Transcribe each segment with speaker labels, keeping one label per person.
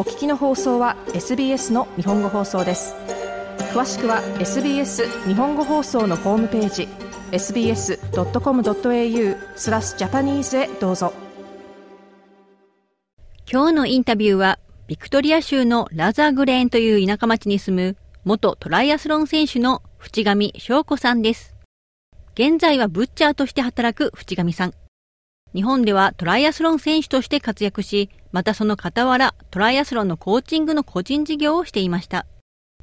Speaker 1: お聞きの放送は SBS の日本語放送です詳しくは SBS 日本語放送のホームページ sbs.com.au スラスジャパニーズへどうぞ
Speaker 2: 今日のインタビューはビクトリア州のラザーグレーンという田舎町に住む元トライアスロン選手の淵上翔子さんです。現在はブッチャーとして働く淵上さん。日本ではトライアスロン選手として活躍し、またその傍らトライアスロンのコーチングの個人事業をしていました。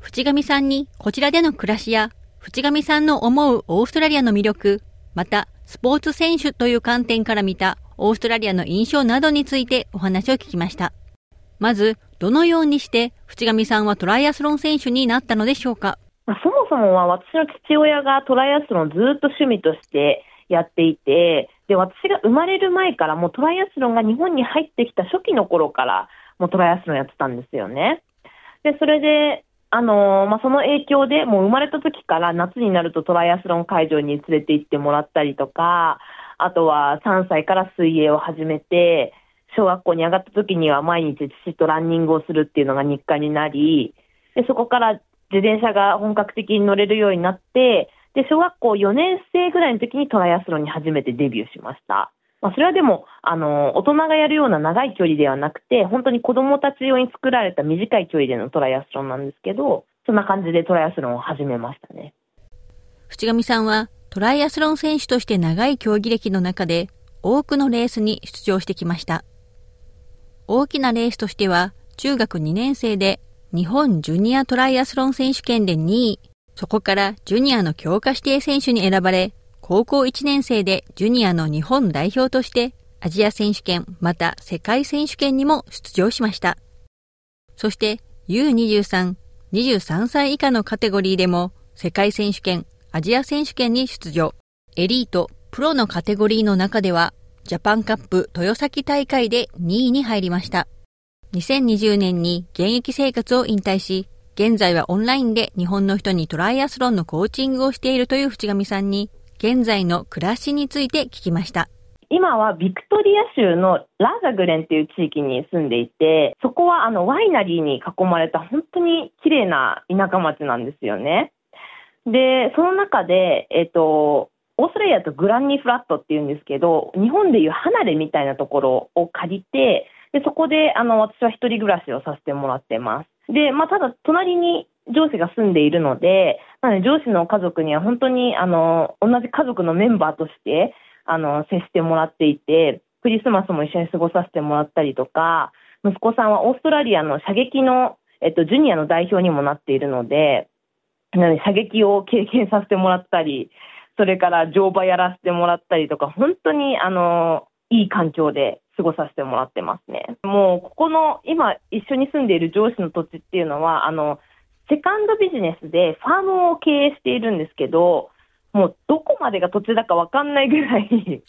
Speaker 2: 淵上さんにこちらでの暮らしや、淵上さんの思うオーストラリアの魅力、またスポーツ選手という観点から見たオーストラリアの印象などについてお話を聞きました。まず、どのようにして淵上さんはトライアスロン選手になったのでしょうか？
Speaker 3: そもそもは私の父親がトライアスロンずっと趣味としてやっていて、で、私が生まれる前からもうトライアスロンが日本に入ってきた初期の頃からもうトライアスロンやってたんですよね。で、それで、あのー、まあ、その影響でもう生まれた時から夏になるとトライアスロン会場に連れて行ってもらったりとか、あとは3歳から水泳を始めて、小学校に上がった時には毎日父とランニングをするっていうのが日課になり、で、そこから自転車が本格的に乗れるようになって、で、小学校4年生ぐらいの時にトライアスロンに初めてデビューしました。まあ、それはでも、あの、大人がやるような長い距離ではなくて、本当に子供たち用に作られた短い距離でのトライアスロンなんですけど、そんな感じでトライアスロンを始めましたね。
Speaker 2: 淵上さんは、トライアスロン選手として長い競技歴の中で、多くのレースに出場してきました。大きなレースとしては、中学2年生で日本ジュニアトライアスロン選手権で2位、そこからジュニアの強化指定選手に選ばれ、高校1年生でジュニアの日本代表としてアジア選手権また世界選手権にも出場しました。そして U23、23歳以下のカテゴリーでも世界選手権、アジア選手権に出場。エリート、プロのカテゴリーの中ではジャパンカップ豊崎大会で2位に入りました。2020年に現役生活を引退し、現在はオンラインで日本の人にトライアスロンのコーチングをしているという淵上さんに、現在の暮らしについて聞きました。
Speaker 3: 今はビクトリア州のラーザグレンっていう地域に住んでいて、そこはあのワイナリーに囲まれた本当に綺麗な田舎町なんですよね。で、その中で、えっ、と、オーストラリアとグランニーフラットっていうんですけど、日本でいう離れみたいなところを借りて、でそこであの私は一人暮らしをさせてもらってます。で、まあ、ただ、隣に上司が住んでいるので、まあね、上司の家族には本当に、あの、同じ家族のメンバーとして、あの、接してもらっていて、クリスマスも一緒に過ごさせてもらったりとか、息子さんはオーストラリアの射撃の、えっと、ジュニアの代表にもなっているので、射撃を経験させてもらったり、それから乗馬やらせてもらったりとか、本当に、あの、いい環境で過ごさせてもらってますね。もう、ここの、今一緒に住んでいる上司の土地っていうのは、あの、セカンドビジネスでファームを経営しているんですけど、もうどこまでが土地だかわかんないぐらい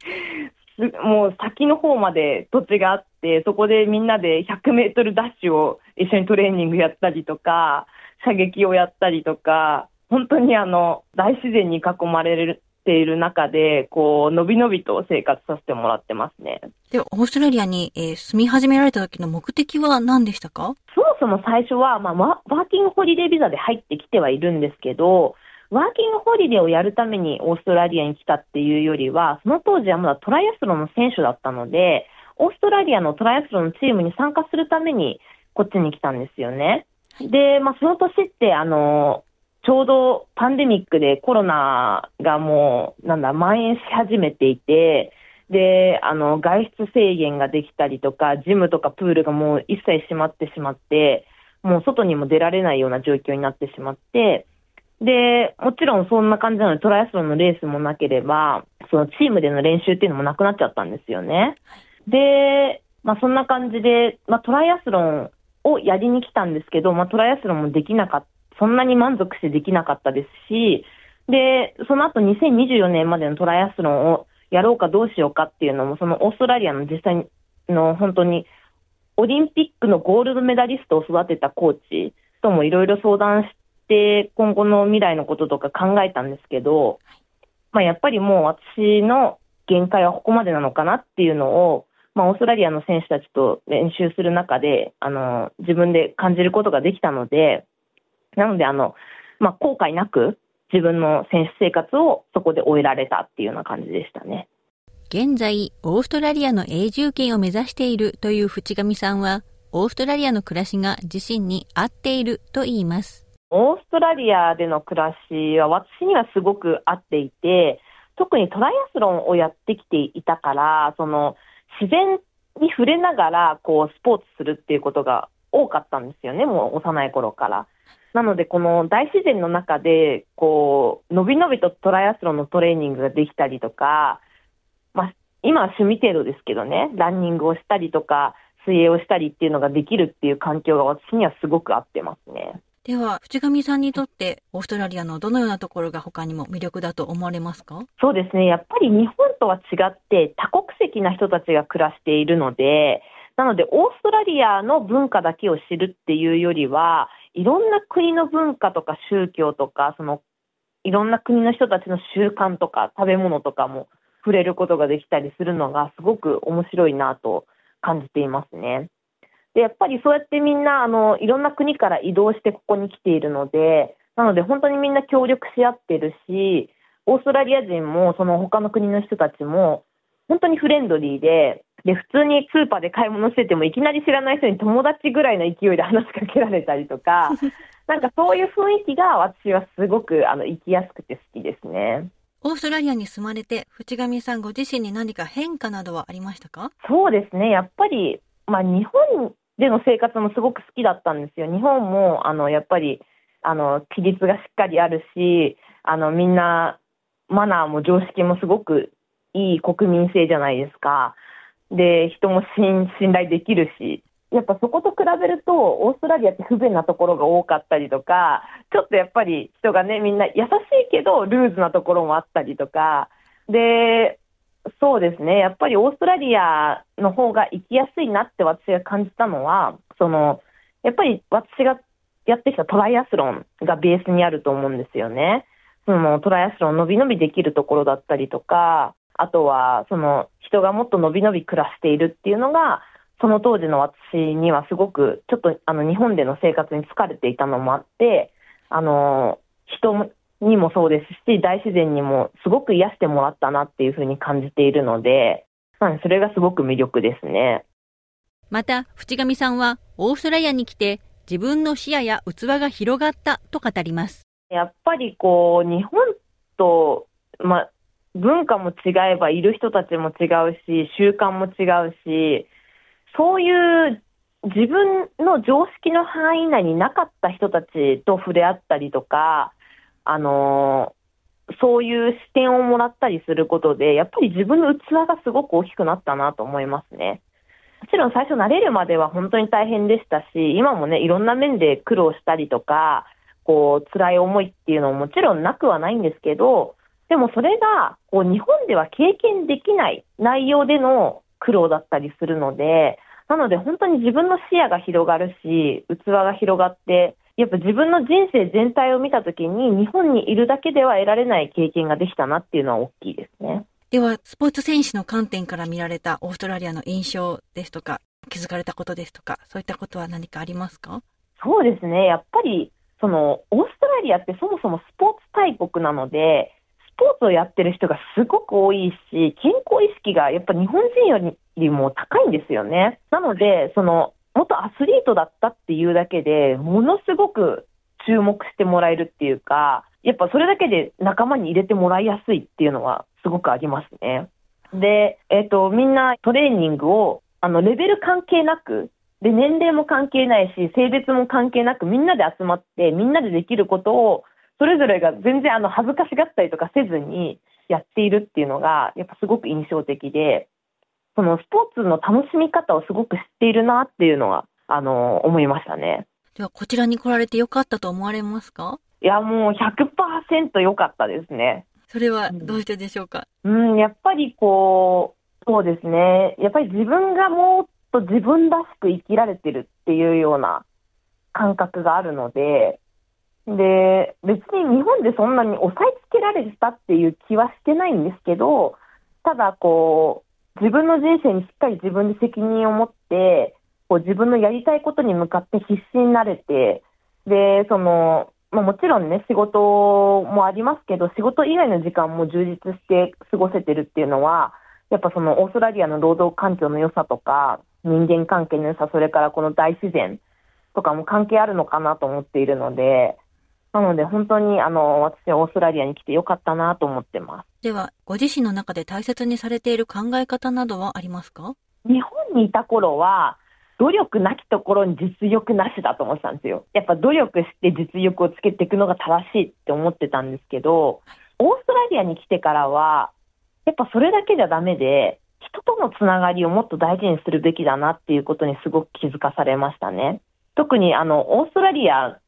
Speaker 3: もう先の方まで土地があって、そこでみんなで100メートルダッシュを一緒にトレーニングやったりとか、射撃をやったりとか、本当にあの、大自然に囲まれるている中で、こう、のびのびと生活させてもらってますね。
Speaker 2: で、オーストラリアに、えー、住み始められた時の目的は何でしたか？
Speaker 3: そもそも最初は、まあ、ワーキングホリデービザで入ってきてはいるんですけど、ワーキングホリデーをやるためにオーストラリアに来たっていうよりは、その当時はまだトライアスロンの選手だったので、オーストラリアのトライアスロンのチームに参加するためにこっちに来たんですよね。で、まあ、その年って、あの、ちょうどパンデミックでコロナがもう、なんだ、蔓延し始めていて、で、あの、外出制限ができたりとか、ジムとかプールがもう一切閉まってしまって、もう外にも出られないような状況になってしまって、で、もちろんそんな感じなのでトライアスロンのレースもなければ、そのチームでの練習っていうのもなくなっちゃったんですよね。で、まあそんな感じで、まあトライアスロンをやりに来たんですけど、まあトライアスロンもできなかっそんなに満足してできなかったですし、で、その後2024年までのトライアスロンをやろうかどうしようかっていうのも、そのオーストラリアの実際の本当にオリンピックのゴールドメダリストを育てたコーチともいろいろ相談して、今後の未来のこととか考えたんですけど、まあ、やっぱりもう私の限界はここまでなのかなっていうのを、まあ、オーストラリアの選手たちと練習する中で、あの、自分で感じることができたので、なので、あの、まあ、後悔なく自分の選手生活をそこで終えられたっていうような感じでしたね。
Speaker 2: 現在、オーストラリアの永住権を目指しているという淵上さんは、オーストラリアの暮らしが自身に合っていると言います。
Speaker 3: オーストラリアでの暮らしは私にはすごく合っていて、特にトライアスロンをやってきていたから、その自然に触れながらこうスポーツするっていうことが多かったんですよね、もう幼い頃から。なので、この大自然の中で、こう、のびのびとトライアスロンのトレーニングができたりとか、まあ、今は趣味程度ですけどね、ランニングをしたりとか、水泳をしたりっていうのができるっていう環境が私にはすごく合ってますね。
Speaker 2: では、淵上さんにとって、オーストラリアのどのようなところが他にも魅力だと思われますか？
Speaker 3: そうですね。やっぱり日本とは違って多国籍な人たちが暮らしているので、なので、オーストラリアの文化だけを知るっていうよりは、いろんな国の文化とか宗教とか、その、いろんな国の人たちの習慣とか食べ物とかも触れることができたりするのがすごく面白いなと感じていますね。で、やっぱりそうやってみんな、あの、いろんな国から移動してここに来ているので、なので本当にみんな協力し合ってるし、オーストラリア人もその他の国の人たちも本当にフレンドリーで、で、普通にスーパーで買い物しててもいきなり知らない人に友達ぐらいの勢いで話しかけられたりとか、なんかそういう雰囲気が私はすごくあの生きやすくて好きですね。
Speaker 2: オーストラリアに住まれて、淵上さんご自身に何か変化などはありましたか？
Speaker 3: そうですね。やっぱり、まあ日本での生活もすごく好きだったんですよ。日本も、あの、やっぱり、あの、規律がしっかりあるし、あの、みんな、マナーも常識もすごくいい国民性じゃないですか。で、人も信信頼できるし、やっぱそこと比べると、オーストラリアって不便なところが多かったりとか、ちょっとやっぱり人がね、みんな優しいけど、ルーズなところもあったりとか、で、そうですね。やっぱりオーストラリアの方が行きやすいなって私が感じたのは、その、やっぱり私がやってきたトライアスロンがベースにあると思うんですよね。そのトライアスロン伸び伸びできるところだったりとか、あとはその人がもっと伸び伸び暮らしているっていうのが、その当時の私にはすごくちょっとあの日本での生活に疲れていたのもあって、あの、人にもそうですし、大自然にもすごく癒してもらったなっていうふうに感じているので、それがすごく魅力ですね。
Speaker 2: また、淵上さんはオーストラリアに来て自分の視野や器が広がったと語ります。
Speaker 3: やっぱりこう、日本と、ま文化も違えばいる人たちも違うし、習慣も違うし、そういう自分の常識の範囲内になかった人たちと触れ合ったりとか、あの、そういう視点をもらったりすることで、やっぱり自分の器がすごく大きくなったなと思いますね。もちろん最初慣れるまでは本当に大変でしたし、今もね、いろんな面で苦労したりとか、こう、辛い思いっていうのももちろんなくはないんですけど、でもそれが、こう、日本では経験できない内容での苦労だったりするので、なので本当に自分の視野が広がるし、器が広がって、やっぱ自分の人生全体を見たときに、日本にいるだけでは得られない経験ができたなっていうのは大きいですね。
Speaker 2: では、スポーツ選手の観点から見られたオーストラリアの印象ですとか、気づかれたことですとか、そういったことは何かありますか？
Speaker 3: そうですね。やっぱり、その、オーストラリアってそもそもスポーツ大国なので、スポーツをやってる人がすごく多いし、健康意識がやっぱ日本人よりも高いんですよね。なので、その、元アスリートだったっていうだけで、ものすごく注目してもらえるっていうか、やっぱそれだけで仲間に入れてもらいやすいっていうのはすごくありますね。で、えっ、ー、と、みんなトレーニングを、あの、レベル関係なく、で、年齢も関係ないし、性別も関係なく、みんなで集まって、みんなでできることを、それぞれが全然あの、恥ずかしがったりとかせずにやっているっていうのが、やっぱすごく印象的で、そのスポーツの楽しみ方をすごく知っているなっていうのは、あの、思いましたね。
Speaker 2: では、こちらに来られてよかったと思われますか？
Speaker 3: いや、もう100%良かったですね。
Speaker 2: それはどうしてでしょうか、
Speaker 3: うん、うん、やっぱりこう、そうですね。やっぱり自分がもっと自分らしく生きられてるっていうような感覚があるので、で、別に日本でそんなに押さえつけられてたっていう気はしてないんですけど、ただこう、自分の人生にしっかり自分で責任を持って、こう自分のやりたいことに向かって必死になれて、で、その、まあ、もちろんね、仕事もありますけど、仕事以外の時間も充実して過ごせてるっていうのは、やっぱそのオーストラリアの労働環境の良さとか、人間関係の良さ、それからこの大自然とかも関係あるのかなと思っているので、なので本当にあの、私はオーストラリアに来てよかったなと思ってます。
Speaker 2: では、ご自身の中で大切にされている考え方などはありますか？
Speaker 3: 日本にいた頃は、努力なきところに実力なしだと思ってたんですよ。やっぱ努力して実力をつけていくのが正しいって思ってたんですけど、オーストラリアに来てからは、やっぱそれだけじゃダメで、人とのつながりをもっと大事にするべきだなっていうことにすごく気づかされましたね。特にあの、オーストラリア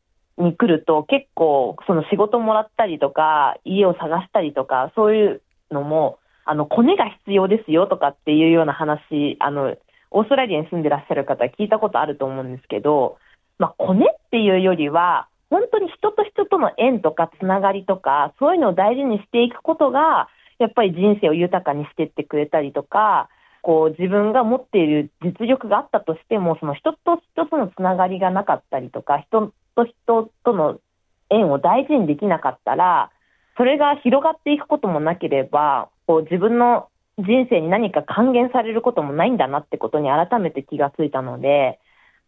Speaker 3: に来ると結構その仕事もらったりとか、家を探したりとか、そういうのも、あの、コネが必要ですよとかっていうような話、あの、オーストラリアに住んでらっしゃる方聞いたことあると思うんですけど、まあ、コネっていうよりは、本当に人と人との縁とかつながりとか、そういうのを大事にしていくことが、やっぱり人生を豊かにしていってくれたりとか、こう自分が持っている実力があったとしても、その人と人とのつながりがなかったりとか、人と人との縁を大事にできなかったら、それが広がっていくこともなければ、こう自分の人生に何か還元されることもないんだなってことに改めて気がついたので、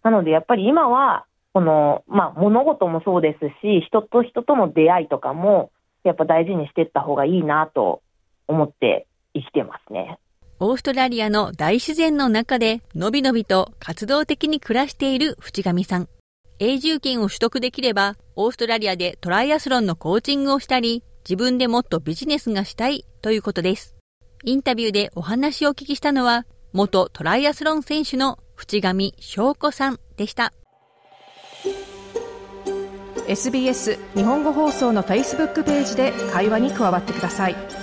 Speaker 3: なのでやっぱり今は、この、まあ物事もそうですし、人と人との出会いとかも、やっぱ大事にしていった方がいいなと思って生きてますね。
Speaker 2: オーストラリアの大自然の中でのびのびと活動的に暮らしている淵上さん。永住権を取得できれば、オーストラリアでトライアスロンのコーチングをしたり、自分でもっとビジネスがしたいということです。インタビューでお話をお聞きしたのは、元トライアスロン選手の淵上翔子さんでした。
Speaker 1: SBS 日本語放送の Facebook ページで会話に加わってください。「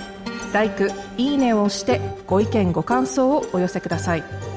Speaker 1: LIKE」「いいね」を押してご意見ご感想をお寄せください。